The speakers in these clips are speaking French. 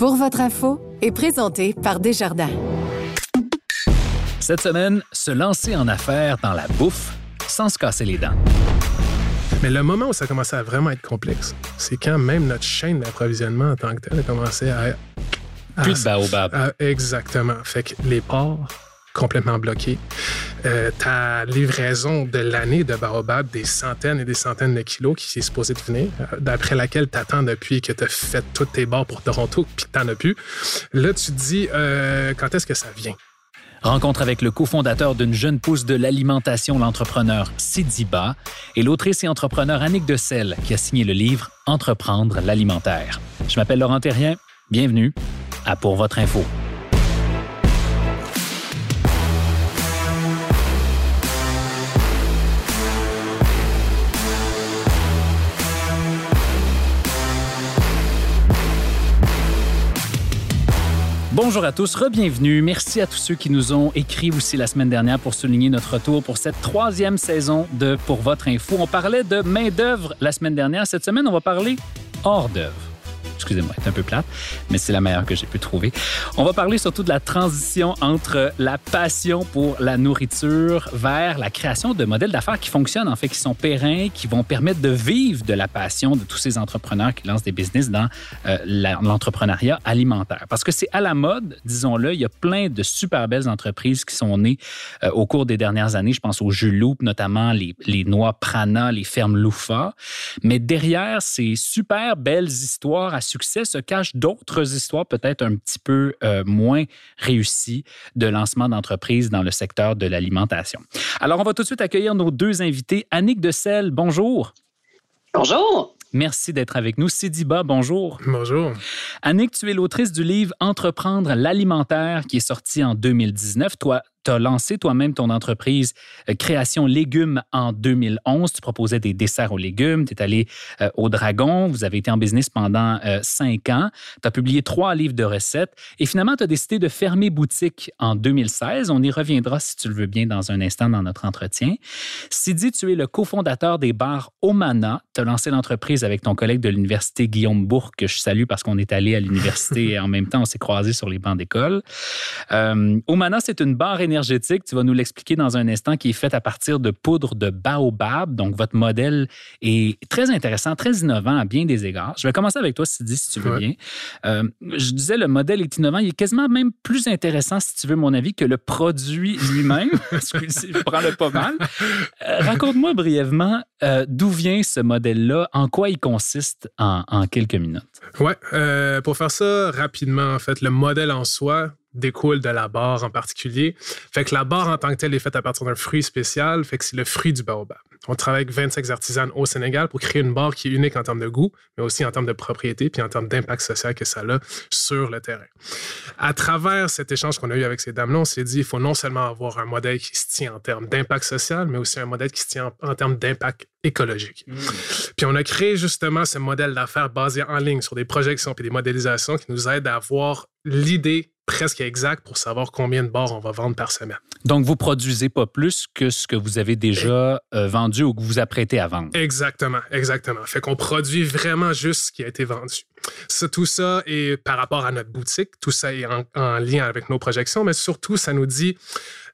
Pour votre info est présenté par Desjardins. Cette semaine, se lancer en affaires dans la bouffe sans se casser les dents. Mais le moment où ça commençait à vraiment être complexe, c'est quand même notre chaîne d'approvisionnement en tant que telle a commencé à. à Plus de baobab. à- exactement. Fait que les ports complètement bloqués. Euh, ta livraison de l'année de baobab, des centaines et des centaines de kilos qui est supposé de venir, euh, d'après laquelle tu attends depuis que tu as fait tous tes bords pour Toronto puis tu as plus. Là, tu te dis, euh, quand est-ce que ça vient? Rencontre avec le cofondateur d'une jeune pousse de l'alimentation, l'entrepreneur Sidiba, et l'autrice et entrepreneur Annick Decel, qui a signé le livre Entreprendre l'alimentaire. Je m'appelle Laurent Terrien. Bienvenue à Pour votre info. Bonjour à tous, re-bienvenue. Merci à tous ceux qui nous ont écrit aussi la semaine dernière pour souligner notre retour pour cette troisième saison de Pour votre info. On parlait de main-d'œuvre la semaine dernière. Cette semaine, on va parler hors d'œuvre. Excusez-moi, c'est un peu plate, mais c'est la meilleure que j'ai pu trouver. On va parler surtout de la transition entre la passion pour la nourriture vers la création de modèles d'affaires qui fonctionnent, en fait, qui sont pérennes, qui vont permettre de vivre de la passion de tous ces entrepreneurs qui lancent des business dans euh, l'entrepreneuriat alimentaire. Parce que c'est à la mode, disons-le, il y a plein de super belles entreprises qui sont nées euh, au cours des dernières années. Je pense aux Jus Loup, notamment les, les noix Prana, les fermes Loufa. Mais derrière ces super belles histoires à succès se cachent d'autres histoires peut-être un petit peu euh, moins réussies de lancement d'entreprises dans le secteur de l'alimentation. Alors, on va tout de suite accueillir nos deux invités. Annick Decel, bonjour. Bonjour. Merci d'être avec nous. Sidiba, bonjour. Bonjour. Annick, tu es l'autrice du livre Entreprendre l'alimentaire qui est sorti en 2019. Toi, tu as lancé toi-même ton entreprise euh, Création Légumes en 2011. Tu proposais des desserts aux légumes. Tu es allé euh, au Dragon. Vous avez été en business pendant euh, cinq ans. Tu as publié trois livres de recettes. Et finalement, tu as décidé de fermer boutique en 2016. On y reviendra, si tu le veux bien, dans un instant dans notre entretien. Sidi, tu es le cofondateur des bars Omana. Tu as lancé l'entreprise avec ton collègue de l'université Guillaume Bourg, que je salue parce qu'on est allé à l'université et en même temps, on s'est croisés sur les bancs d'école. Omana, c'est une barre énergétique, tu vas nous l'expliquer dans un instant, qui est faite à partir de poudre de baobab. Donc, votre modèle est très intéressant, très innovant à bien des égards. Je vais commencer avec toi, Sidi, si tu veux Ouais. bien. Euh, je disais, le modèle est innovant. Il est quasiment même plus intéressant, si tu veux mon avis, que le produit lui-même. Je prends le pas mal. Euh, Raconte-moi brièvement euh, d'où vient ce modèle-là, en quoi il consiste en, en quelques minutes? Euh, pour faire ça rapidement, en fait, le modèle en soi découle de la barre en particulier. Fait que la barre en tant que telle est faite à partir d'un fruit spécial, fait que c'est le fruit du baobab. On travaille avec 25 artisanes au Sénégal pour créer une barre qui est unique en termes de goût, mais aussi en termes de propriété, puis en termes d'impact social que ça a sur le terrain. À travers cet échange qu'on a eu avec ces dames-là, on s'est dit, il faut non seulement avoir un modèle qui se tient en termes d'impact social, mais aussi un modèle qui se tient en, en termes d'impact écologique. Puis on a créé justement ce modèle d'affaires basé en ligne sur des projections puis des modélisations qui nous aident à avoir l'idée presque exacte pour savoir combien de bars on va vendre par semaine. Donc, vous produisez pas plus que ce que vous avez déjà euh, vendu ou que vous apprêtez à vendre. Exactement, exactement. Fait qu'on produit vraiment juste ce qui a été vendu. Ça, tout ça est par rapport à notre boutique, tout ça est en, en lien avec nos projections, mais surtout, ça nous dit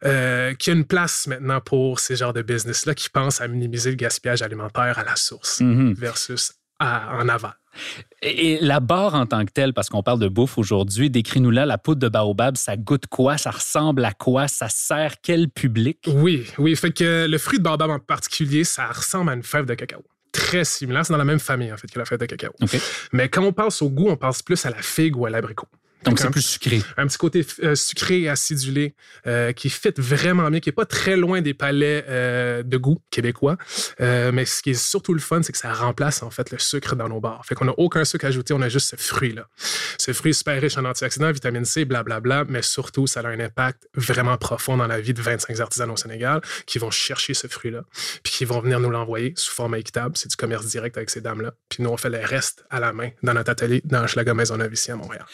euh, qu'il y a une place maintenant pour ces genres de business-là qui pensent à minimiser le gaspillage alimentaire à la source Mhm. versus à- en aval. Et, la barre en tant que telle, parce qu'on parle de bouffe aujourd'hui, décris-nous là la poudre de baobab, ça goûte quoi, ça ressemble à quoi, ça sert quel public? Oui, oui. Fait que le fruit de baobab en particulier, ça ressemble à une fève de cacao. Très similaire. C'est dans la même famille, en fait, que la fève de cacao. Mais quand on pense au goût, on pense plus à la figue ou à l'abricot. Donc, un- c'est plus sucré. un petit côté euh, sucré et acidulé euh, qui fit vraiment bien, qui est pas très loin des palais euh, de goût québécois. Euh, mais ce qui est surtout le fun, c'est que ça remplace en fait le sucre dans nos bars. Fait qu'on n'a aucun sucre ajouté, on a juste ce fruit-là. Ce fruit est super riche en antioxydants, vitamine C, blablabla, mais surtout, ça a un impact vraiment profond dans la vie de 25 artisans au Sénégal qui vont chercher ce fruit-là, puis qui vont venir nous l'envoyer sous format équitable. C'est du commerce direct avec ces dames-là. Puis nous, on fait le reste à la main dans notre atelier dans Hochelaga Maisonneuve ici à Montréal.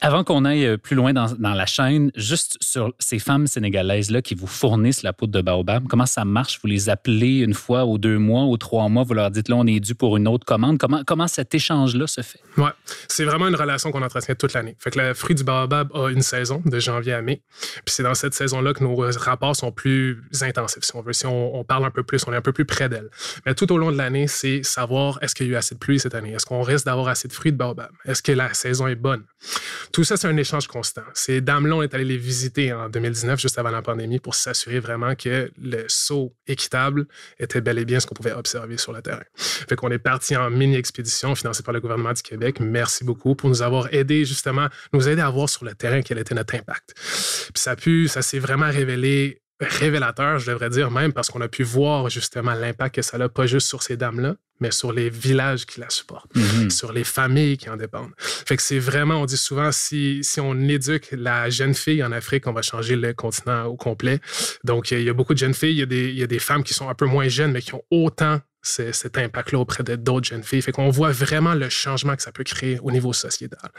Avant qu'on aille euh, plus loin dans, la chaîne, juste sur ces femmes sénégalaises-là qui vous fournissent la poudre de baobab, comment ça marche? Vous les appelez une fois ou deux mois ou trois mois, vous leur dites là, on est dû pour une autre commande. Comment, comment cet échange-là se fait? Ouais, c'est vraiment une relation qu'on entretient toute l'année. Fait que le fruit du baobab a une saison, de janvier à mai. Puis c'est dans cette saison-là que nos rapports sont plus intensifs, si on veut. Si on, parle un peu plus, on est un peu plus près d'elle. Mais tout au long de l'année, c'est savoir est-ce qu'il y a eu assez de pluie cette année? Est-ce qu'on risque d'avoir assez de fruits de baobab? Est-ce que la saison est bonne? Tout ça, c'est un échange constant. Ces dames-là, on est allé les visiter en 2019, juste avant la pandémie, pour s'assurer vraiment que le saut équitable était bel et bien ce qu'on pouvait observer sur le terrain. Fait qu'on est parti en mini-expédition financée par le gouvernement du Québec. Merci beaucoup pour nous avoir aidé, justement, nous aider à voir sur le terrain quel était notre impact. Puis ça a pu, ça s'est vraiment révélé révélateur, je devrais dire même, parce qu'on a pu voir justement l'impact que ça a, pas juste sur ces dames-là, mais sur les villages qui la supportent, mm-hmm. sur les familles qui en dépendent. Fait que c'est vraiment, on dit souvent, si, si on éduque la jeune fille en Afrique, on va changer le continent au complet. Donc, il y a beaucoup de jeunes filles, il y, a des, il y a des femmes qui sont un peu moins jeunes, mais qui ont autant cet impact-là auprès d'autres jeunes filles. Fait qu'on voit vraiment le changement que ça peut créer au niveau sociétal,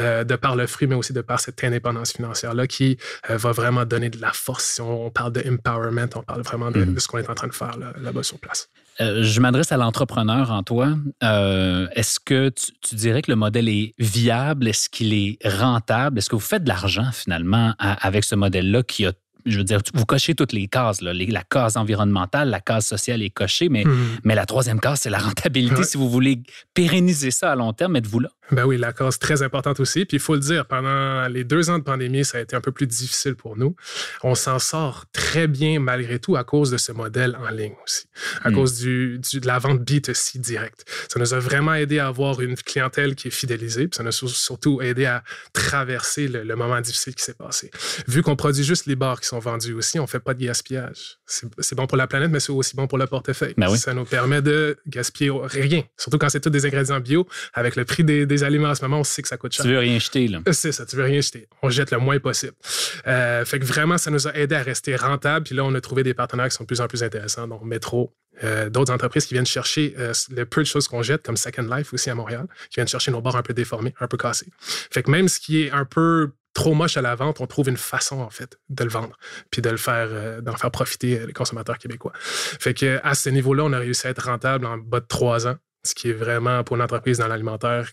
euh, de par le fruit, mais aussi de par cette indépendance financière-là qui euh, va vraiment donner de la force. Si on, parle de empowerment, on parle vraiment de, mm-hmm. ce qu'on est en train de faire là-bas sur place. Euh, je m'adresse à l'entrepreneur en toi. Est-ce que tu, tu, dirais que le modèle est viable? Est-ce qu'il est rentable? Est-ce que vous faites de l'argent finalement avec ce modèle-là qui a je veux dire, vous cochez toutes les cases. Là. la case environnementale, la case sociale est cochée, mais, hmm. mais la troisième case, c'est la rentabilité. Si vous voulez pérenniser ça à long terme, êtes-vous là? Ben oui, la cause très importante aussi. Puis il faut le dire, pendant les deux ans de pandémie, ça a été un peu plus difficile pour nous. On s'en sort très bien malgré tout à cause de ce modèle en ligne aussi, à hmm. cause du, de la vente B2C direct. Ça nous a vraiment aidé à avoir une clientèle qui est fidélisée, puis ça nous a surtout aidé à traverser le, moment difficile qui s'est passé. Vu qu'on produit juste les bars qui sont vendus aussi, on fait pas de gaspillage. C'est bon pour la planète, mais c'est aussi bon pour le portefeuille. Ben oui. Ça nous permet de gaspiller rien, surtout quand c'est tous des ingrédients bio avec le prix des des aliments en ce moment, on sait que ça coûte cher. Tu veux rien jeter, là. C'est ça, tu veux rien jeter. On jette le moins possible. Euh, fait que vraiment, ça nous a aidé à rester rentable. Puis là, on a trouvé des partenaires qui sont de plus en plus intéressants, donc Métro, euh, d'autres entreprises qui viennent chercher euh, le peu de choses qu'on jette, comme Second Life aussi à Montréal, qui viennent chercher nos bords un peu déformés, un peu cassés. Fait que même ce qui est un peu trop moche à la vente, on trouve une façon, en fait, de le vendre, puis de le faire, d'en faire profiter les consommateurs québécois. Fait que à ce niveau-là, on a réussi à être rentable en bas de trois ans, ce qui est vraiment pour une entreprise dans l'alimentaire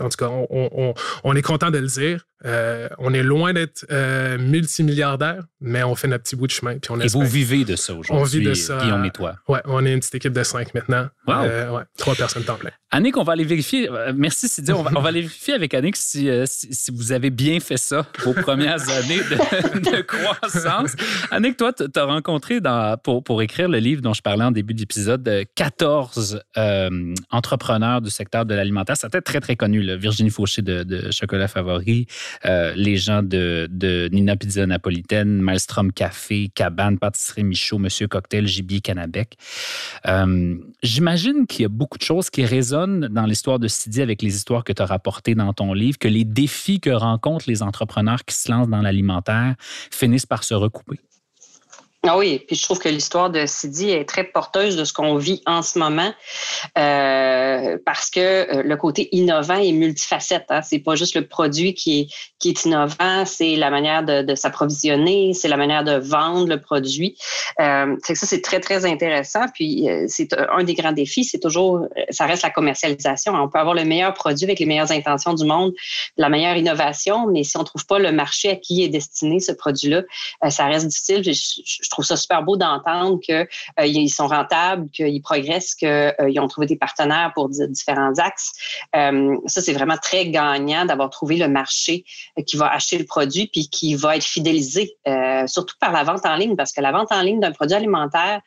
en tout cas, on, est content de le dire. Euh, on est loin d'être euh, multimilliardaire, mais on fait notre petit bout de chemin. Puis on et vous vivez de ça aujourd'hui. On vit de ça. Guillaume et toi. Oui, on est une petite équipe de cinq maintenant. Euh, ouais, trois personnes temps plein. Annick, on va aller vérifier. Merci, Sidi. On va, on va aller vérifier avec Annick si, si, vous avez bien fait ça vos premières années de, croissance. Annick, toi, tu as rencontré dans, pour, pour écrire le livre dont je parlais en début d'épisode 14 entrepreneurs du secteur de l'alimentaire. C'était très, très connu, Virginie Fauché de, Chocolat Favori, euh, les gens de, Nina Pizza Napolitaine, Maelstrom Café, Cabane, Pâtisserie Michaud, Monsieur Cocktail, Gibier Canabec. Euh, j'imagine qu'il y a beaucoup de choses qui résonnent dans l'histoire de Sidi avec les histoires que tu as rapportées dans ton livre, que les défis que rencontrent les entrepreneurs qui se lancent dans l'alimentaire finissent par se recouper. Ah oui, puis je trouve que l'histoire de Sidi est très porteuse de ce qu'on vit en ce moment euh, parce que euh, le côté innovant est multifacette. Hein. C'est pas juste le produit qui est, qui est innovant, c'est la manière de, de s'approvisionner, c'est la manière de vendre le produit. Euh, que ça, c'est très, très intéressant. Puis euh, c'est un des grands défis, c'est toujours, ça reste la commercialisation. On peut avoir le meilleur produit avec les meilleures intentions du monde, la meilleure innovation, mais si on trouve pas le marché à qui est destiné ce produit-là, ça reste difficile. Trouve ça super beau d'entendre qu'ils euh, sont rentables, qu'ils progressent, qu'ils euh, ont trouvé des partenaires pour différents axes. Euh, ça, c'est vraiment très gagnant d'avoir trouvé le marché qui va acheter le produit puis qui va être fidélisé, surtout par la vente en ligne, parce que la vente en ligne d'un produit alimentaire,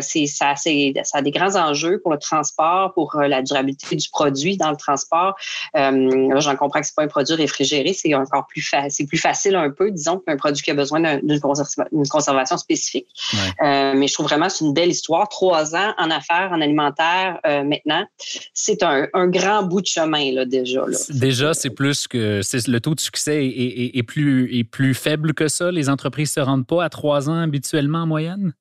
c'est ça, ça a des grands enjeux pour le transport, pour la durabilité du produit dans le transport. J'en comprends que c'est pas un produit réfrigéré, c'est encore plus c'est plus facile un peu, disons, qu'un produit qui a besoin d'une conservation spécifique spécifique. Euh, mais je trouve vraiment que c'est une belle histoire. Trois ans en affaires, en alimentaire euh, maintenant, c'est un, grand bout de chemin là, déjà. Déjà, c'est plus que le taux de succès est, plus, est plus faible que ça. Les entreprises ne se rendent pas à trois ans habituellement en moyenne?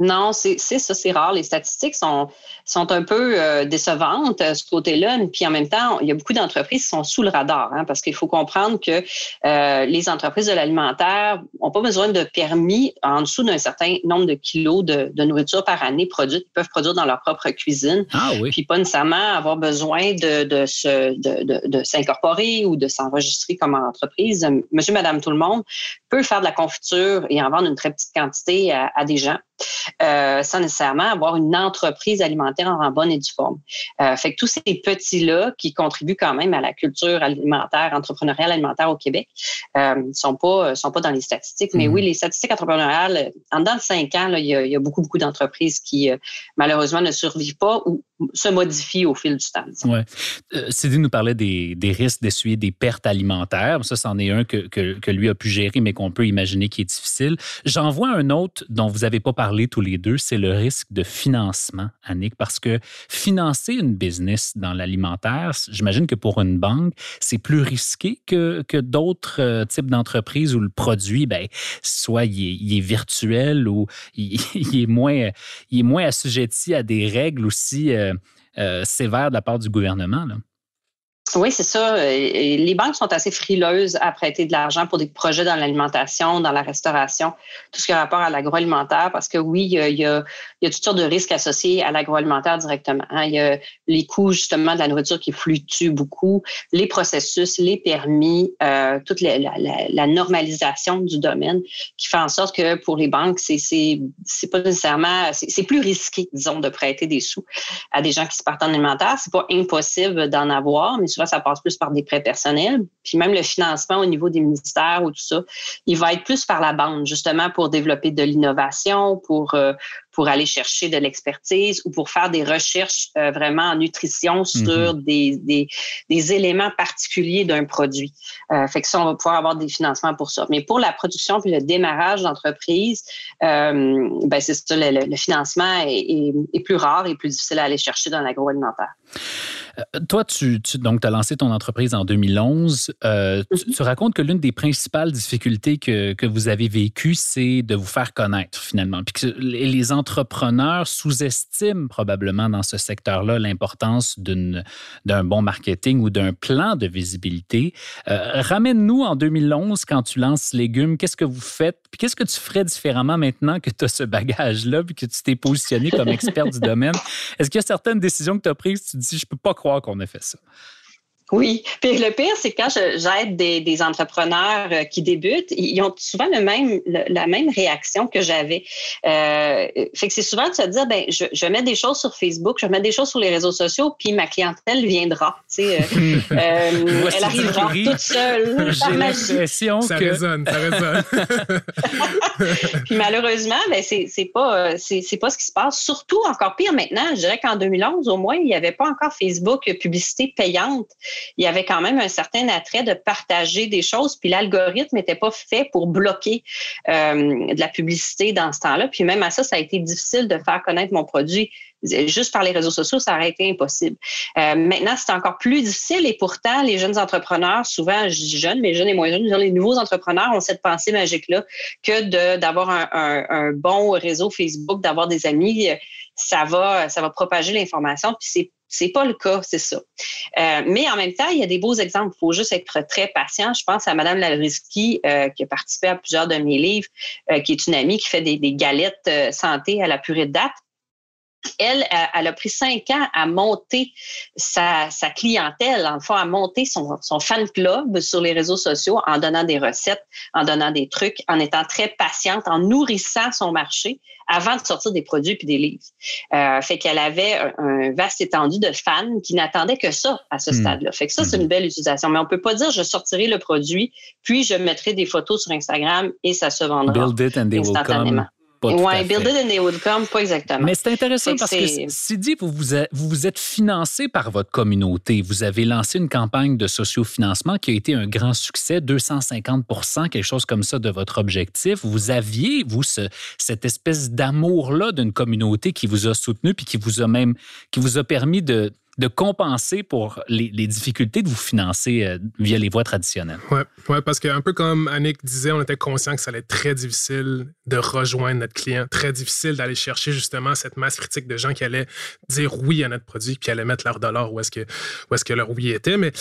Non, c'est ça, c'est rare. Les statistiques sont, sont un peu euh, décevantes à ce côté-là. Puis en même temps, il y a beaucoup d'entreprises qui sont sous le radar, hein, parce qu'il faut comprendre que euh, les entreprises de l'alimentaire n'ont pas besoin de permis en dessous d'un certain nombre de kilos de, de nourriture par année produite, peuvent produire dans leur propre cuisine. Ah oui. Puis pas nécessairement avoir besoin de, de, se, de, de s'incorporer ou de s'enregistrer comme entreprise. Monsieur, madame, tout le monde peut faire de la confiture et en vendre une très petite quantité à, à des gens. Euh, sans nécessairement avoir une entreprise alimentaire en bonne et due forme. Euh, fait que tous ces petits-là qui contribuent quand même à la culture alimentaire, entrepreneuriale alimentaire au Québec, euh, sont pas sont pas dans les statistiques. Mais mhm. oui, les statistiques entrepreneuriales, en dans cinq ans, il, y y a beaucoup, beaucoup d'entreprises qui, malheureusement, ne survivent pas ou se modifient au fil du temps. Oui. Sidi nous parlait des, des risques d'essuyer des pertes alimentaires. Ça, c'en est un que, que, que, lui a pu gérer, mais qu'on peut imaginer qui est difficile. J'en vois un autre dont vous n'avez pas parlé tous les deux, c'est le risque de financement, Annick, parce que financer une business dans l'alimentaire, j'imagine que pour une banque, c'est plus risqué que, que d'autres euh, types d'entreprises où le produit, ben, soit il est, virtuel ou il, est moins, il est moins assujetti à des règles aussi euh, euh, sévères de la part du gouvernement. Oui, c'est ça. Les banques sont assez frileuses à prêter de l'argent pour des projets dans l'alimentation, dans la restauration, tout ce qui a rapport à l'agroalimentaire, parce que oui, il y, a, il, y a, toutes sortes de risques associés à l'agroalimentaire directement. Hein. Il y a les coûts justement de la nourriture qui fluctuent beaucoup, les processus, les permis, euh, toute la, normalisation du domaine, qui fait en sorte que pour les banques, c'est c'est pas nécessairement c'est plus risqué, disons, de prêter des sous à des gens qui se partent en alimentaire. C'est pas impossible d'en avoir, mais ça passe plus par des prêts personnels. Puis même le financement au niveau des ministères ou tout ça, il va être plus par la bande, justement pour développer de l'innovation, pour, euh, pour aller chercher de l'expertise ou pour faire des recherches euh, vraiment en nutrition sur mhm. des, des, des, éléments particuliers d'un produit. Euh, fait que ça, on va pouvoir avoir des financements pour ça. Mais pour la production puis le démarrage d'entreprise, euh, ben c'est ça, le, financement est, est, plus rare et plus difficile à aller chercher dans l'agroalimentaire. Euh, toi, tu, donc, as lancé ton entreprise en 2011. Euh, mm-hmm. tu, racontes que l'une des principales difficultés que, que vous avez vécues, c'est de vous faire connaître finalement. Puis que les entrepreneurs sous-estiment probablement dans ce secteur-là l'importance d'un bon marketing ou d'un plan de visibilité. Euh, ramène-nous en 2011 quand tu lances Légumes. Qu'est-ce que vous faites? Puis qu'est-ce que tu ferais différemment maintenant que tu as ce bagage-là puis que tu t'es positionné comme expert du domaine? Est-ce qu'il y a certaines décisions que tu as prises, tu te dis, je peux pas croire qu'on ait fait ça? Oui. Puis le pire, c'est quand j'aide des, entrepreneurs euh, qui débutent, ils ont souvent le même, la même réaction que j'avais. Euh, fait que c'est souvent de se dire, ben, je, je mets des choses sur Facebook, je mets des choses sur les réseaux sociaux, puis ma clientèle viendra. Tu sais, euh, euh elle arrivera toute seule. J'ai l'impression que ça résonne, ça résonne. puis malheureusement, ben, c'est pas, c'est pas ce qui se passe. Surtout encore pire maintenant. Je dirais qu'en 2011, au moins, il n'y avait pas encore Facebook publicité payante il y avait quand même un certain attrait de partager des choses. Puis l'algorithme n'était pas fait pour bloquer euh, de la publicité dans ce temps-là. Puis même à ça, ça a été difficile de faire connaître mon produit juste par les réseaux sociaux, ça aurait été impossible. Euh, maintenant, c'est encore plus difficile et pourtant, les jeunes entrepreneurs, souvent, je dis jeunes, mais jeunes et moins jeunes, les nouveaux entrepreneurs ont cette pensée magique-là que d'avoir un, un, bon réseau Facebook, d'avoir des amis, ça va, ça va propager l'information. Puis c'est c'est pas le cas, c'est ça. Euh, mais en même temps, il y a des beaux exemples. Il faut juste être très patient. Je pense à Madame Lalrisky, euh, qui a participé à plusieurs de mes livres, euh, qui est une amie qui fait des, des galettes santé à la purée de date elle, elle a pris cinq ans à monter sa, sa clientèle, en fait, à monter son, son, fan club sur les réseaux sociaux en donnant des recettes, en donnant des trucs, en étant très patiente, en nourrissant son marché avant de sortir des produits puis des livres. Euh, fait qu'elle avait un, vaste étendue de fans qui n'attendaient que ça à ce hmm. stade-là. Fait que ça, c'est hmm. une belle utilisation. Mais on peut pas dire je sortirai le produit, puis je mettrai des photos sur Instagram et ça se vendra Build it and they instantanément. Oui, build it come, pas exactement. Mais c'est intéressant parce que, Sidi, vous vous, vous vous êtes financé par votre communauté. Vous avez lancé une campagne de sociofinancement qui a été un grand succès, 250% quelque chose comme ça de votre objectif. Vous aviez, vous, cette espèce d'amour-là d'une communauté qui vous a soutenu puis qui vous a même, qui vous a permis de, de compenser pour les, difficultés de vous financer euh, via les voies traditionnelles. Oui, Oui, parce qu'un peu comme Annick disait, on était conscient que ça allait être très difficile de rejoindre notre client, très difficile d'aller chercher justement cette masse critique de gens qui allaient dire oui à notre produit puis qui allaient mettre leur dollar où est-ce que, est-ce que leur oui était. Mais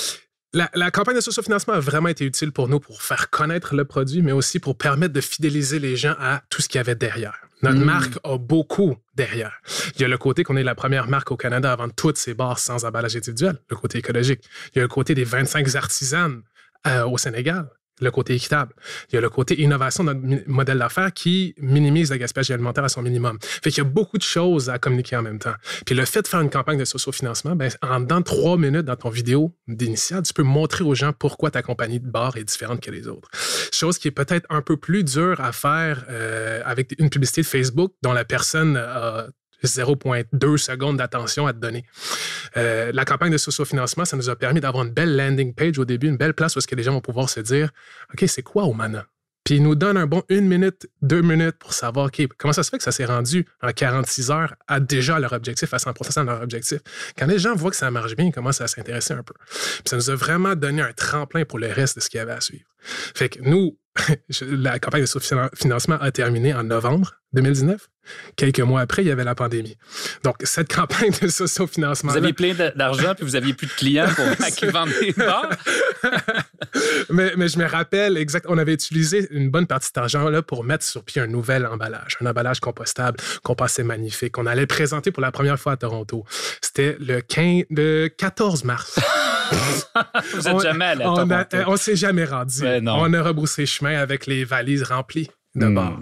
la, campagne de socio-financement a vraiment été utile pour nous pour faire connaître le produit, mais aussi pour permettre de fidéliser les gens à tout ce qu'il y avait derrière. Notre mm. marque a beaucoup derrière. Il y a le côté qu'on est la première marque au Canada à vendre toutes ces bars sans emballage individuel, le côté écologique. Il y a le côté des 25 artisanes euh, au Sénégal le côté équitable. Il y a le côté innovation de notre modèle d'affaires qui minimise le gaspillage alimentaire à son minimum. Fait qu'il y a beaucoup de choses à communiquer en même temps. Puis le fait de faire une campagne de socio-financement, ben, en dans trois minutes dans ton vidéo d'initial, tu peux montrer aux gens pourquoi ta compagnie de bar est différente que les autres. Chose qui est peut-être un peu plus dure à faire euh, avec une publicité de Facebook dont la personne a 0,2 secondes d'attention à te donner. Euh, la campagne de socio-financement, ça nous a permis d'avoir une belle landing page au début, une belle place où ce que les gens vont pouvoir se dire OK, c'est quoi Omana? Puis ils nous donnent un bon une minute, deux minutes pour savoir OK, comment ça se fait que ça s'est rendu en 46 heures à déjà leur objectif, à 100 de leur objectif? Quand les gens voient que ça marche bien, ils commencent à s'intéresser un peu. Puis ça nous a vraiment donné un tremplin pour le reste de ce qu'il y avait à suivre. Fait que nous, la campagne de financement a terminé en novembre 2019. Quelques mois après, il y avait la pandémie. Donc, cette campagne de socio-financement. Vous aviez plein d'argent puis vous aviez plus de clients pour vendent des bars. mais, mais, je me rappelle exact, on avait utilisé une bonne partie de cet argent-là pour mettre sur pied un nouvel emballage, un emballage compostable qu'on passait magnifique, qu'on allait présenter pour la première fois à Toronto. C'était le, 15, le 14 mars. Vous n'êtes jamais allé à On ne s'est jamais rendu. on a rebroussé chemin avec les valises remplies de hmm.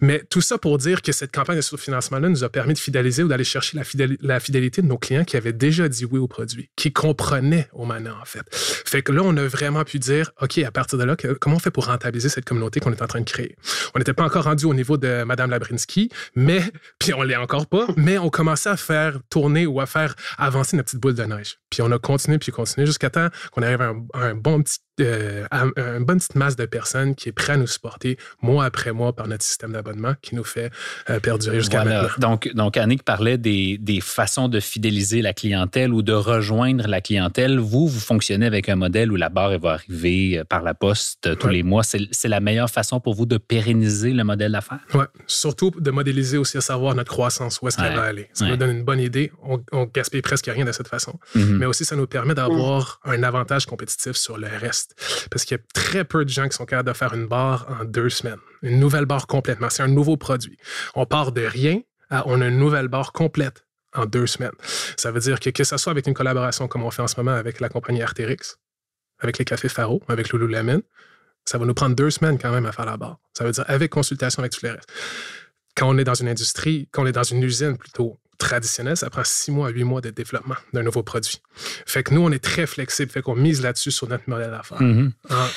Mais tout ça pour dire que cette campagne de sous-financement-là nous a permis de fidéliser ou d'aller chercher la, fidélité de nos clients qui avaient déjà dit oui au produit, qui comprenaient au maintenant, en fait. Fait que là, on a vraiment pu dire, OK, à partir de là, comment on fait pour rentabiliser cette communauté qu'on est en train de créer? On n'était pas encore rendu au niveau de Madame Labrinsky, mais, puis on l'est encore pas, mais on commençait à faire tourner ou à faire avancer notre petite boule de neige. Puis on a continué, puis continué jusqu'à temps qu'on arrive à un bon petit euh, une bonne petite masse de personnes qui est prêt à nous supporter mois après mois par notre système d'abonnement qui nous fait euh, perdurer jusqu'à maintenant. Donc, donc, Annick parlait des, des, façons de fidéliser la clientèle ou de rejoindre la clientèle. Vous, vous fonctionnez avec un modèle où la barre va arriver euh, par la poste tous les mois. C'est la meilleure façon pour vous de pérenniser le modèle d'affaires? Oui, surtout de modéliser aussi à savoir notre croissance, où est-ce qu'elle va aller. Ça nous donne une bonne idée. On, on gaspille presque rien de cette façon. Mm-hmm. Mais aussi, ça nous permet d'avoir un avantage compétitif sur le reste. Parce qu'il y a très peu de gens qui sont capables de faire une barre en deux semaines. Une nouvelle barre complètement. C'est un nouveau produit. On part de rien à on a une nouvelle barre complète en deux semaines. Ça veut dire que que ce soit avec une collaboration comme on fait en ce moment avec la compagnie Arterix, avec les cafés Faro, avec Lululemon, ça va nous prendre deux semaines quand même à faire la barre. Ça veut dire avec consultation avec tous les. Quand on est dans une industrie, quand on est dans une usine plutôt, traditionnel, ça prend six mois à huit mois de développement d'un nouveau produit. Fait que nous, on est très flexible, fait qu'on mise là-dessus sur notre modèle d'affaires. Mm-hmm. Ah.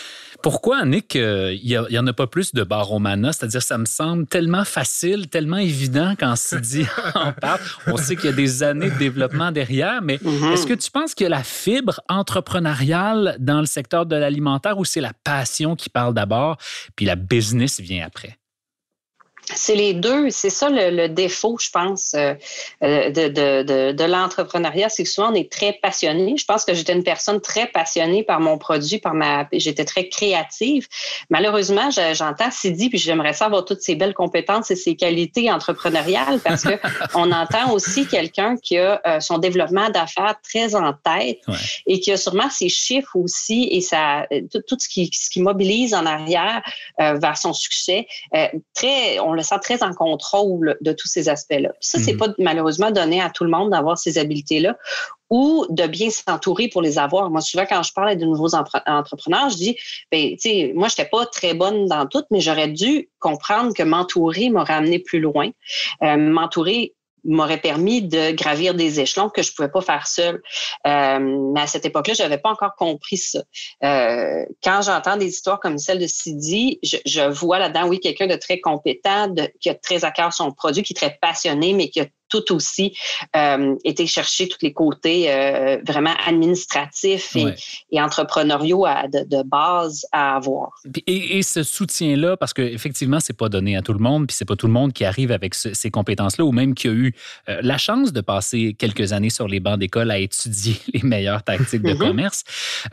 Pourquoi, Nick, euh, il n'y en a pas plus de Baromana? C'est-à-dire, ça me semble tellement facile, tellement évident quand c'est dit en parle. On sait qu'il y a des années de développement derrière, mais mm-hmm. est-ce que tu penses qu'il y a la fibre entrepreneuriale dans le secteur de l'alimentaire ou c'est la passion qui parle d'abord, puis la business vient après? C'est les deux. C'est ça le, défaut, je pense, euh, euh, de, de, de, l'entrepreneuriat. C'est que souvent, on est très passionné. Je pense que j'étais une personne très passionnée par mon produit, par ma. J'étais très créative. Malheureusement, j'entends Sidi, puis j'aimerais savoir toutes ses belles compétences et ses qualités entrepreneuriales parce que on entend aussi quelqu'un qui a euh, son développement d'affaires très en tête et qui a sûrement ses chiffres aussi et ça, tout, ce, qui, ce qui mobilise en arrière vers son succès. très, on le sent très en contrôle de tous ces aspects-là. Ça, c'est mhm. pas malheureusement donné à tout le monde d'avoir ces habiletés-là ou de bien s'entourer pour les avoir. Moi, souvent, quand je parle de nouveaux entrepreneurs, je dis, ben, tu sais, moi, je n'étais pas très bonne dans tout, mais j'aurais dû comprendre que m'entourer m'aurait amené plus loin. Euh, m'entourer m'aurait permis de gravir des échelons que je pouvais pas faire seule. Euh, mais à cette époque-là, j'avais pas encore compris ça. Euh, quand j'entends des histoires comme celle de Sidi, je, vois là-dedans, oui, quelqu'un de très compétent, qui a très à cœur son produit, qui est très passionné, mais qui a tout aussi euh, été chercher tous les côtés euh, vraiment administratifs et, et entrepreneuriaux à, de, de, base à avoir. Et, et ce soutien-là, parce qu'effectivement, c'est pas donné à tout le monde, puis c'est pas tout le monde qui arrive avec ce, ces compétences-là, ou même qui a eu euh, la chance de passer quelques années sur les bancs d'école à étudier les meilleures tactiques de mm-hmm. commerce.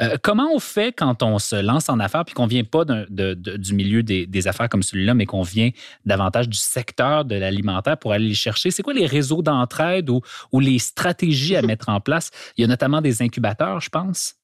Euh, comment on fait quand on se lance en affaires, puis qu'on vient pas de, de, du milieu des, des affaires comme celui-là, mais qu'on vient davantage du secteur de l'alimentaire pour aller les chercher? C'est quoi les réseaux d'entraide ou, ou les stratégies à mettre en place? Il y a notamment des incubateurs, je pense.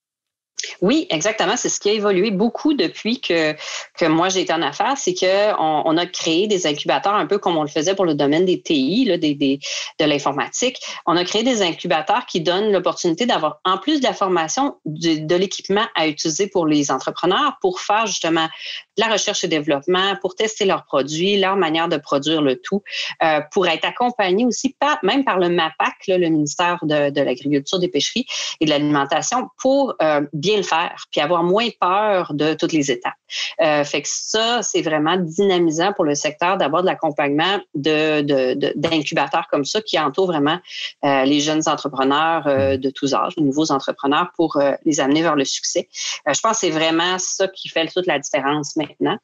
Oui, exactement. C'est ce qui a évolué beaucoup depuis que, que moi j'ai été en affaires, c'est qu'on on a créé des incubateurs un peu comme on le faisait pour le domaine des TI, là, des, de l'informatique. On a créé des incubateurs qui donnent l'opportunité d'avoir, en plus de la formation, de, l'équipement à utiliser pour les entrepreneurs pour faire justement de la recherche et développement, pour tester leurs produits, leur manière de produire le tout, euh, pour être accompagnés aussi même par le MAPAC, le ministère de, de l'Agriculture, des Pêcheries et de l'Alimentation, pour euh, bien le faire, puis avoir moins peur de toutes les étapes. Euh, fait que ça, c'est vraiment dynamisant pour le secteur d'avoir de l'accompagnement de, d'incubateurs comme ça qui entourent vraiment euh, les jeunes entrepreneurs euh, de tous âges, les nouveaux entrepreneurs pour euh, les amener vers le succès. je pense que c'est vraiment ça qui fait toute la différence maintenant.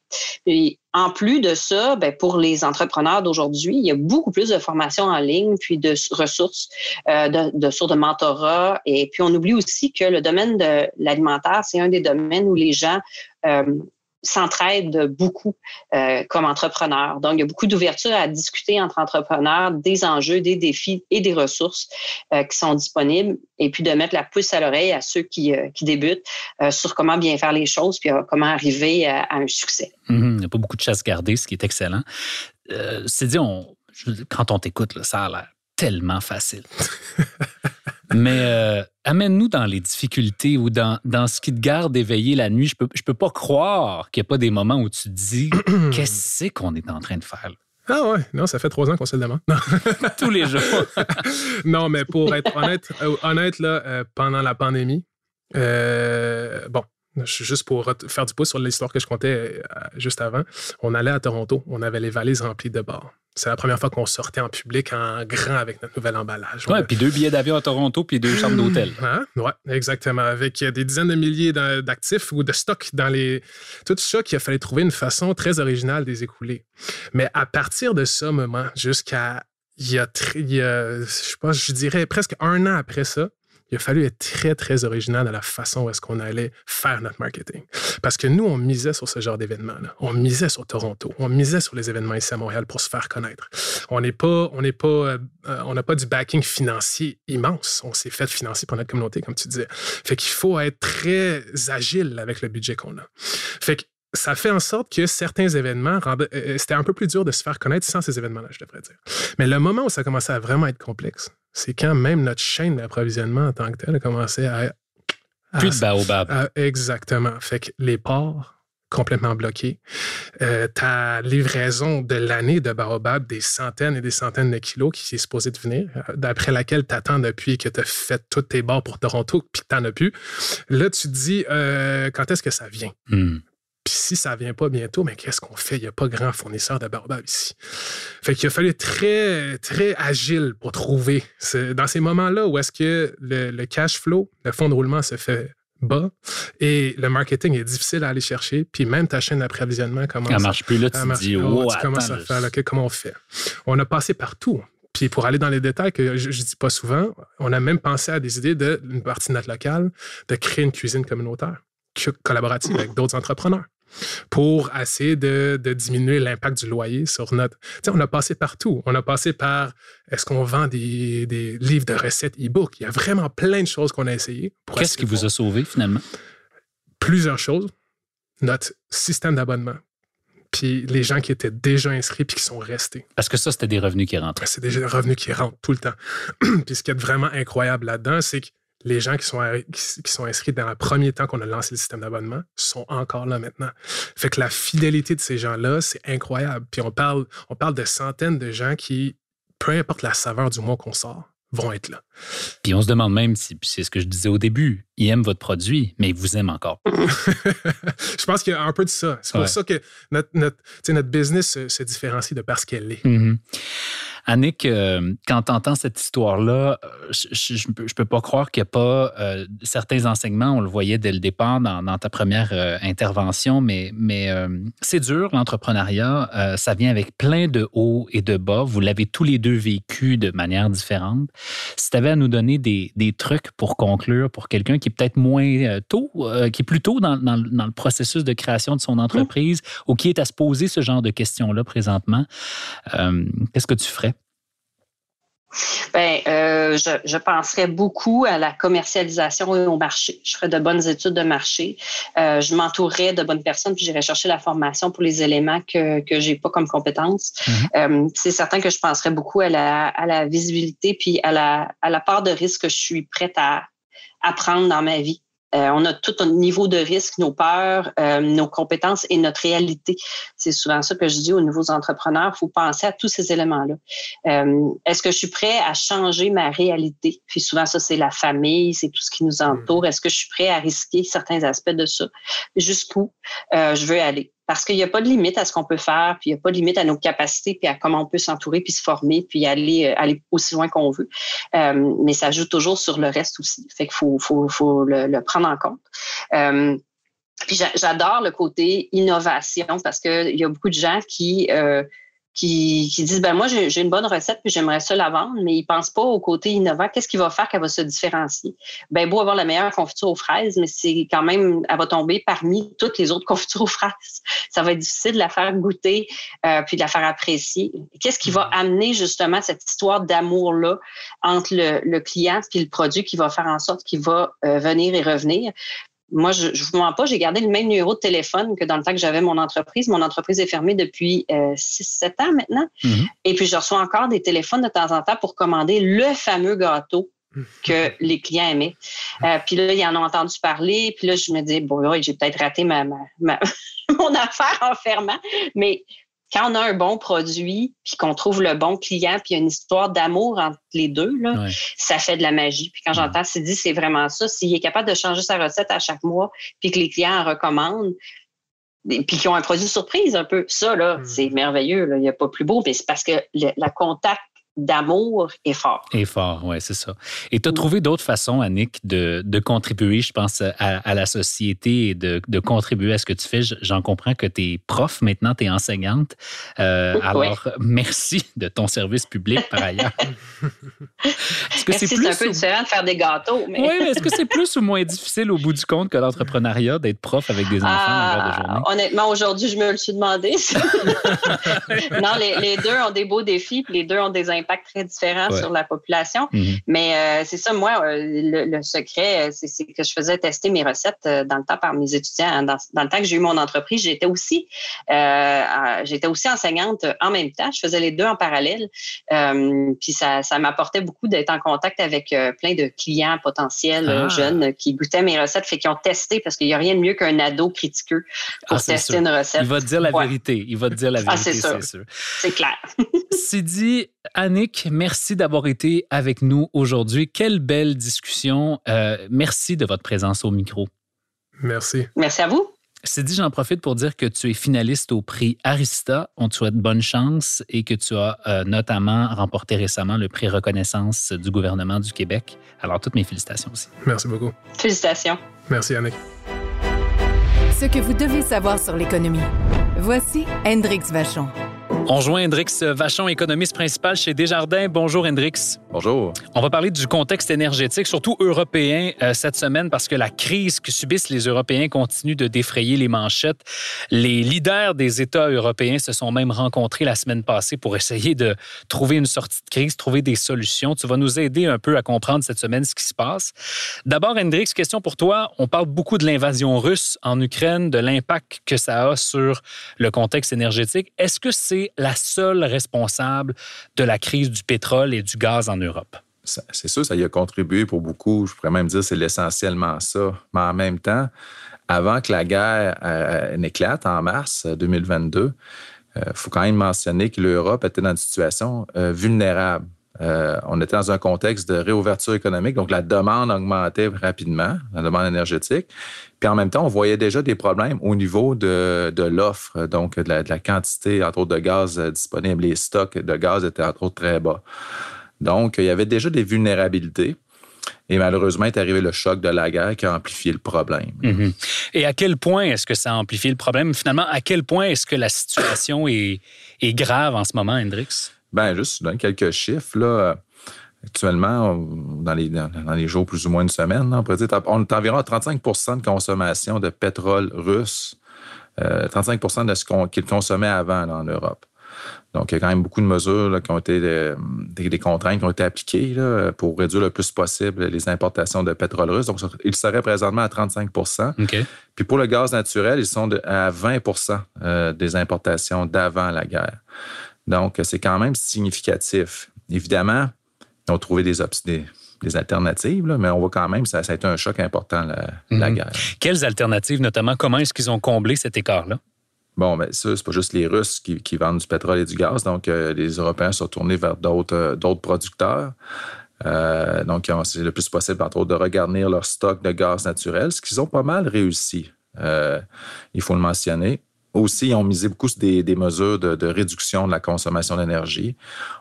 Puis, en plus de ça, ben, pour les entrepreneurs d'aujourd'hui, il y a beaucoup plus de formations en ligne, puis de ressources, de, de sources de mentorat. Et puis, on oublie aussi que le domaine de l'alimentaire, c'est un des domaines où les gens s'entraident beaucoup euh, comme entrepreneurs. Donc, il y a beaucoup d'ouverture à discuter entre entrepreneurs des enjeux, des défis et des ressources euh, qui sont disponibles et puis de mettre la puce à l'oreille à ceux qui, euh, qui débutent sur comment bien faire les choses puis comment arriver à, un succès. Mm-hmm. il n'y a pas beaucoup de chasse gardée, ce qui est excellent. C'est dit, on, quand on t'écoute, ça a l'air tellement facile. Mais euh, amène-nous dans les difficultés ou dans, dans ce qui te garde éveillé la nuit. Je peux, je peux pas croire qu'il n'y a pas des moments où tu te dis qu'est-ce qu'on est en train de faire. Ah ouais, non, ça fait trois ans qu'on se le demande. Tous les jours. non, mais pour être honnête, euh, honnête là, euh, pendant la pandémie, bon, juste pour faire du pouce sur l'histoire que je comptais juste avant, on allait à Toronto, on avait les valises remplies de bars. C'est la première fois qu'on sortait en public en grand avec notre nouvel emballage. Oui, puis deux billets d'avion à Toronto, puis deux chambres d'hôtel. Hein? Oui, exactement. Avec des dizaines de milliers d'actifs ou de stocks dans les. Tout ça qu'il a fallu trouver une façon très originale de les écouler. Mais à partir de ce moment, jusqu'à. Il y a, il y a je, sais pas, je dirais presque un an après ça, il a fallu être très, très original dans la façon où est-ce qu'on allait faire notre marketing. Parce que nous, on misait sur ce genre d'événements-là. On misait sur Toronto. On misait sur les événements ici à Montréal pour se faire connaître. On n'est pas, on n'est pas, euh, on n'a pas du backing financier immense. On s'est fait financer pour notre communauté, comme tu disais. Fait qu'il faut être très agile avec le budget qu'on a. Fait que ça fait en sorte que certains événements, euh, euh, c'était un peu plus dur de se faire connaître sans ces événements-là, je devrais dire. Mais le moment où ça commençait à vraiment être complexe, c'est quand même notre chaîne d'approvisionnement en tant que telle a commencé à. Plus de baobab. exactement. Fait que les ports complètement bloqués. Euh, ta livraison de l'année de baobab, des centaines et des centaines de kilos qui est supposé de venir, euh, d'après laquelle tu attends depuis que tu as fait tous tes bords pour Toronto puis que tu n'en as plus. Là, tu te dis, euh, quand est-ce que ça vient? Hmm. Puis si ça vient pas bientôt, mais qu'est-ce qu'on fait? Il n'y a pas grand fournisseur de baobab ici. Fait qu'il a fallu être très, très agile pour trouver. Dans ces moments-là où est-ce que le, cash flow, le fonds de roulement se fait bas et le marketing est difficile à aller chercher, puis même ta chaîne d'approvisionnement commence. Ça marche plus, là, tu te dis, oh, tu commences à faire, comment on fait? On a passé partout. Puis pour aller dans les détails que je, ne dis pas souvent, on a même pensé à des idées d'une partie de notre local de créer une cuisine communautaire collaborative avec d'autres entrepreneurs pour essayer de, diminuer l'impact du loyer sur notre... Tu sais, on a passé partout. On a passé par, est-ce qu'on vend des, livres de recettes e-book? Il y a vraiment plein de choses qu'on a essayé. Qu'est-ce qui vous a sauvé finalement? Plusieurs choses. Notre système d'abonnement. Puis les gens qui étaient déjà inscrits puis qui sont restés. Parce que ça, c'était des revenus qui rentrent. C'est des revenus qui rentrent tout le temps. puis ce qui est vraiment incroyable là-dedans, c'est que les gens qui sont, inscrits dans le premier temps qu'on a lancé le système d'abonnement sont encore là maintenant. Fait que la fidélité de ces gens-là, c'est incroyable. Puis on parle, on parle de centaines de gens qui, peu importe la saveur du mois qu'on sort, vont être là. Puis on se demande même si, c'est ce que je disais au début, ils aiment votre produit, mais ils vous aiment encore. je pense qu'il y a un peu de ça. C'est pour ça que notre, notre, notre business se, différencie de parce qu'elle est. Mm-hmm. Annick, euh, quand tu entends cette histoire-là, je ne peux, pas croire qu'il n'y a pas certains enseignements, on le voyait dès le départ dans, ta première intervention, mais, mais c'est dur, l'entrepreneuriat. ça vient avec plein de hauts et de bas. Vous l'avez tous les deux vécu de manière différente. Si tu avais à nous donner des, des, trucs pour conclure, pour quelqu'un qui est peut-être moins tôt, qui est plus tôt dans, dans, dans, le processus de création de son mmh. entreprise ou qui est à se poser ce genre de questions-là présentement, euh, qu'est-ce que tu ferais? Bien, euh, je, je, penserais beaucoup à la commercialisation et au marché. Je ferais de bonnes études de marché. Euh, je m'entourerais de bonnes personnes, puis j'irais chercher la formation pour les éléments que que j'ai pas comme compétences. Mm-hmm. c'est certain que je penserais beaucoup à la, à la visibilité puis à la, à la part de risque que je suis prête à, à prendre dans ma vie. Euh, on a tout un niveau de risque, nos peurs, euh, nos compétences et notre réalité. C'est souvent ça que je dis aux nouveaux entrepreneurs. Il faut penser à tous ces éléments-là. Euh, est-ce que je suis prêt à changer ma réalité? Puis souvent, ça, c'est la famille, c'est tout ce qui nous entoure. Est-ce que je suis prêt à risquer certains aspects de ça? Jusqu'où je veux aller? Parce qu'il n'y a pas de limite à ce qu'on peut faire, puis il n'y a pas de limite à nos capacités, puis à comment on peut s'entourer, puis se former, puis aller, euh, aller aussi loin qu'on veut. Euh, mais ça joue toujours sur le reste aussi. Fait qu'il faut, faut, faut le, prendre en compte. Euh, puis j'adore le côté innovation parce qu'il y a beaucoup de gens qui qui, disent ben moi j'ai une bonne recette puis j'aimerais ça la vendre, mais ils pensent pas au côté innovant. Qu'est-ce qui va faire qu'elle va se différencier? Ben beau avoir la meilleure confiture aux fraises, mais c'est quand même elle va tomber parmi toutes les autres confitures aux fraises. Ça va être difficile de la faire goûter euh, puis de la faire apprécier. Qu'est-ce qui va mm-hmm. amener justement cette histoire d'amour là entre le, client puis le produit qui va faire en sorte qu'il va euh, venir et revenir? Moi, je ne vous mens pas, j'ai gardé le même numéro de téléphone que dans le temps que j'avais mon entreprise. Mon entreprise est fermée depuis 6-7 euh, ans maintenant. Mhm. Et puis, je reçois encore des téléphones de temps en temps pour commander le fameux gâteau que les clients aimaient. Euh, puis là, ils en ont entendu parler. Puis là, je me dis, bon, j'ai peut-être raté ma, mon affaire en fermant. Mais quand on a un bon produit, puis qu'on trouve le bon client, puis il y a une histoire d'amour entre les deux, là, ça fait de la magie. Puis quand j'entends Sidi, c'est vraiment ça. S'il est capable de changer sa recette à chaque mois, puis que les clients en recommandent, puis qu'ils ont un produit surprise un peu, ça, là, hmm. c'est merveilleux. Il n'y a pas plus beau, mais c'est parce que le, la contact d'amour est fort. Est fort, oui, c'est ça. Et tu as trouvé d'autres façons, Annick, de, de, contribuer, je pense, à, la société et de, de, contribuer à ce que tu fais. J'en comprends que tu es prof maintenant, tu es enseignante. Euh, alors, merci de ton service public par ailleurs. est-ce que c'est plus un peu différent de faire des gâteaux. Mais... oui, mais est-ce que c'est plus ou moins difficile au bout du compte que l'entrepreneuriat d'être prof avec des enfants à l'heure de journée? Ah, honnêtement, aujourd'hui, je me le suis demandé. non, les, les, deux ont des beaux défis, puis les deux ont des impacts très différent sur la population. Mhm. Mais euh, c'est ça, moi, euh, le, secret, euh, c'est que je faisais tester mes recettes dans le temps par mes étudiants. Dans, le temps que j'ai eu mon entreprise, j'étais aussi, j'étais aussi enseignante en même temps. Je faisais les deux en parallèle. puis ça, ça m'apportait beaucoup d'être en contact avec plein de clients potentiels ah. jeunes qui goûtaient mes recettes, fait qu'ils ont testé parce qu'il n'y a rien de mieux qu'un ado critiqueux pour ah, tester une recette. Il va te dire la vérité. Il va te dire la ah, vérité, c'est sûr. C'est clair. C'est dit, Annick, merci d'avoir été avec nous aujourd'hui. Quelle belle discussion. Euh, merci de votre présence au micro. Merci. Merci à vous. C'est dit, j'en profite pour dire que tu es finaliste au prix Arista. On te souhaite bonne chance et que tu as euh, notamment remporté récemment le prix Reconnaissance du gouvernement du Québec. Alors, toutes mes félicitations aussi. Merci beaucoup. Félicitations. Merci, Annick. Ce que vous devez savoir sur l'économie. Voici Hendrix Vachon. On rejoint Hendrix Vachon, économiste principal chez Desjardins. Bonjour Hendrix. Bonjour. On va parler du contexte énergétique, surtout européen, euh, cette semaine, parce que la crise que subissent les Européens continue de défrayer les manchettes. Les leaders des États européens se sont même rencontrés la semaine passée pour essayer de trouver une sortie de crise, trouver des solutions. Tu vas nous aider un peu à comprendre cette semaine ce qui se passe. D'abord, Hendrix, question pour toi. On parle beaucoup de l'invasion russe en Ukraine, de l'impact que ça a sur le contexte énergétique. Est-ce que c'est la seule responsable de la crise du pétrole et du gaz en Europe. C'est sûr, ça y a contribué pour beaucoup. Je pourrais même dire que c'est essentiellement ça. Mais en même temps, avant que la guerre euh, n'éclate en mars 2022, il faut quand même mentionner que l'Europe était dans une situation euh, vulnérable. Euh, on était dans un contexte de réouverture économique, donc la demande augmentait rapidement, la demande énergétique. Puis en même temps, on voyait déjà des problèmes au niveau de, l'offre, donc de la, quantité, entre autres, de gaz disponible. Les stocks de gaz étaient, entre autres, très bas. Donc, il y avait déjà des vulnérabilités. Et malheureusement, est arrivé le choc de la guerre qui a amplifié le problème. Mhm. Et à quel point est-ce que ça a amplifié le problème? Finalement, à quel point est-ce que la situation est, grave en ce moment, Hendrix? Bien, juste, je donne quelques chiffres. Là. Actuellement, dans les, dans les jours plus ou moins une semaine, on, dire, on est environ à 35 de consommation de pétrole russe, 35% euh, de ce qu'ils consommaient avant en Europe. Donc, il y a quand même beaucoup de mesures qui ont été euh, des, contraintes qui ont été appliquées pour réduire le plus possible les importations de pétrole russe. Donc, ils seraient présentement à 35% Puis pour le gaz naturel, ils sont à 20 euh, des importations d'avant la guerre. Donc, c'est quand même significatif. Évidemment, ils ont trouvé des, des, alternatives, mais on voit quand même que ça, a été un choc important, la, la mhm. guerre. Quelles alternatives, notamment? Comment est-ce qu'ils ont comblé cet écart-là? Bon, mais ben, ça, c'est pas juste les Russes qui, vendent du pétrole et du gaz. Donc, euh, les Européens sont tournés vers d'autres, euh, producteurs. Euh, donc, c'est le plus possible, entre autres, de regarnir leur stock de gaz naturel, ce qu'ils ont pas mal réussi. il faut le mentionner. Aussi, ils ont misé beaucoup sur des, mesures de, réduction de la consommation d'énergie.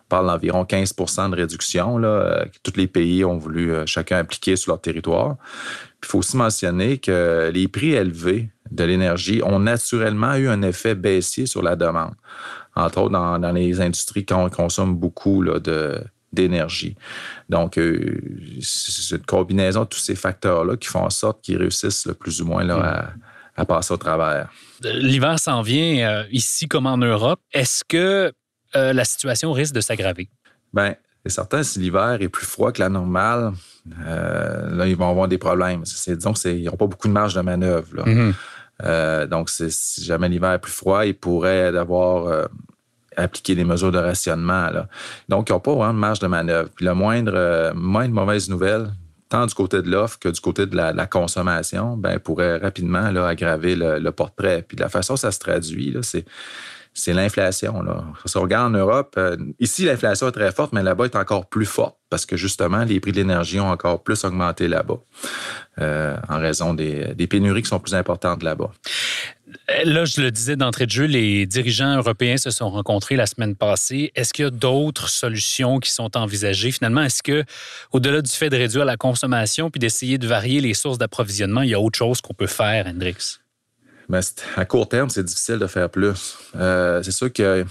On parle d'environ 15% de réduction là, que tous les pays ont voulu chacun appliquer sur leur territoire. Il faut aussi mentionner que les prix élevés de l'énergie ont naturellement eu un effet baissier sur la demande, entre autres dans, les industries qui consomment beaucoup d'énergie. Donc, euh, c'est une combinaison de tous ces facteurs-là qui font en sorte qu'ils réussissent le plus ou moins là, à, passer au travers. L'hiver s'en vient euh, ici comme en Europe. Est-ce que euh, la situation risque de s'aggraver? Bien, c'est certain, si l'hiver est plus froid que la normale, là, ils vont avoir des problèmes. disons qu'ils n'ont pas beaucoup de marge de manœuvre. Mm-hmm. Euh, donc, si jamais l'hiver est plus froid, ils pourraient avoir euh, appliqué des mesures de rationnement. Donc, ils n'ont pas vraiment de marge de manœuvre. Puis, le moindre, euh, moindre mauvaise nouvelle, tant du côté de l'offre que du côté de la, consommation, ben, pourrait rapidement là, aggraver le, portrait. Puis, la façon ça se traduit, c'est c'est l'inflation. Si on regarde en Europe, euh, ici, l'inflation est très forte, mais là-bas, est encore plus forte parce que justement, les prix de l'énergie ont encore plus augmenté là-bas euh, en raison des, pénuries qui sont plus importantes là-bas. Là, je le disais d'entrée de jeu, les dirigeants européens se sont rencontrés la semaine passée. Est-ce qu'il y a d'autres solutions qui sont envisagées? Finalement, est-ce que, au-delà du fait de réduire la consommation puis d'essayer de varier les sources d'approvisionnement, il y a autre chose qu'on peut faire, Hendrix? Mais à court terme, c'est difficile de faire plus. Euh, c'est sûr que,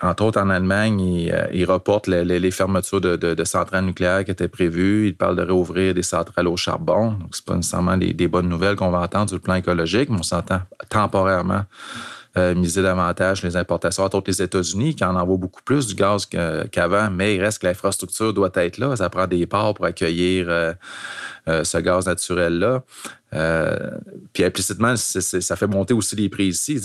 entre autres en Allemagne, ils, euh, reportent les, fermetures de, centrales nucléaires qui étaient prévues. Ils parlent de réouvrir des centrales au charbon. Donc, c'est pas nécessairement des, bonnes nouvelles qu'on va entendre sur le plan écologique, mais on s'entend temporairement euh, miser davantage les importations, entre autres les États-Unis, qui en envoient beaucoup plus du gaz qu'avant, mais il reste que l'infrastructure doit être là. Ça prend des ports pour accueillir ce gaz naturel-là. Puis implicitement, ça fait monter aussi les prix ici.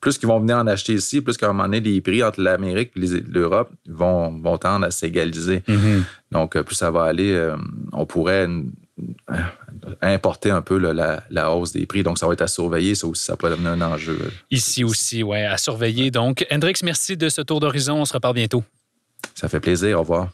Plus qu'ils vont venir en acheter ici, plus qu'à un moment donné, les prix entre l'Amérique et l'Europe vont, vont tendre à s'égaliser. Mm-hmm. Donc, plus ça va aller, on pourrait importer un peu la, hausse des prix. Donc, ça va être à surveiller. Ça aussi, ça peut devenir un enjeu. Ici aussi, oui, à surveiller. Donc, Hendrix, merci de ce tour d'horizon. On se reparle bientôt. Ça fait plaisir. Au revoir.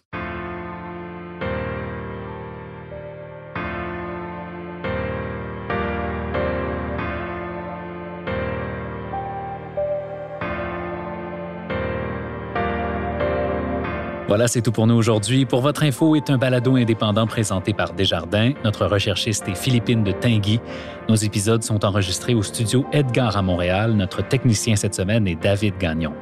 Voilà, c'est tout pour nous aujourd'hui. Pour votre info est un balado indépendant présenté par Desjardins. Notre recherchiste est Philippine de Tinguy. Nos épisodes sont enregistrés au studio Edgar à Montréal. Notre technicien cette semaine est David Gagnon.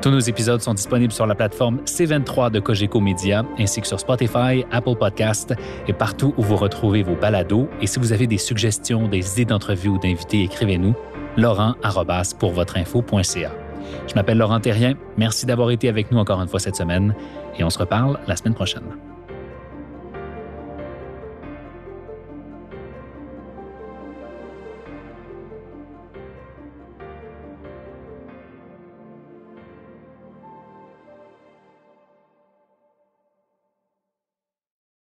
Tous nos épisodes sont disponibles sur la plateforme C23 de Cogeco Média, ainsi que sur Spotify, Apple Podcast et partout où vous retrouvez vos balados. Et si vous avez des suggestions, des idées d'entrevues ou d'invités, écrivez-nous laurent pour votre info.ca. Je m'appelle Laurent Terrien. Merci d'avoir été avec nous encore une fois cette semaine et on se reparle la semaine prochaine.